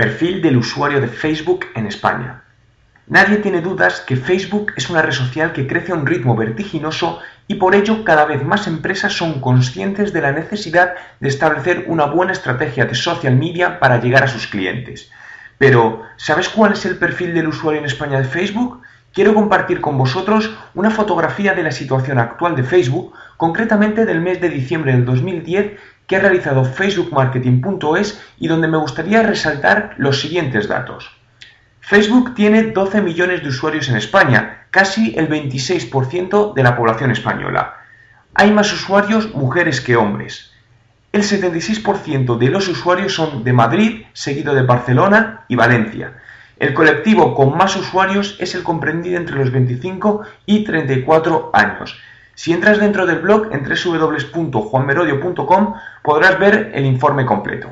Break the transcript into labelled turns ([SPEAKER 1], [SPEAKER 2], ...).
[SPEAKER 1] Perfil del usuario de Facebook en España. Nadie tiene dudas que Facebook es una red social que crece a un ritmo vertiginoso y por ello cada vez más empresas son conscientes de la necesidad de establecer una buena estrategia de social media para llegar a sus clientes. Pero, ¿sabes cuál es el perfil del usuario en España de Facebook? Quiero compartir con vosotros una fotografía de la situación actual de Facebook, concretamente del mes de diciembre del 2010 que ha realizado facebookmarketing.es y donde me gustaría resaltar los siguientes datos. Facebook tiene 12 millones de usuarios en España, casi el 26% de la población española. Hay más usuarios mujeres que hombres. El 76% de los usuarios son de Madrid, seguido de Barcelona y Valencia. El colectivo con más usuarios es el comprendido entre los 25 y 34 años. Si entras dentro del blog en www.juanmerodio.com podrás ver el informe completo.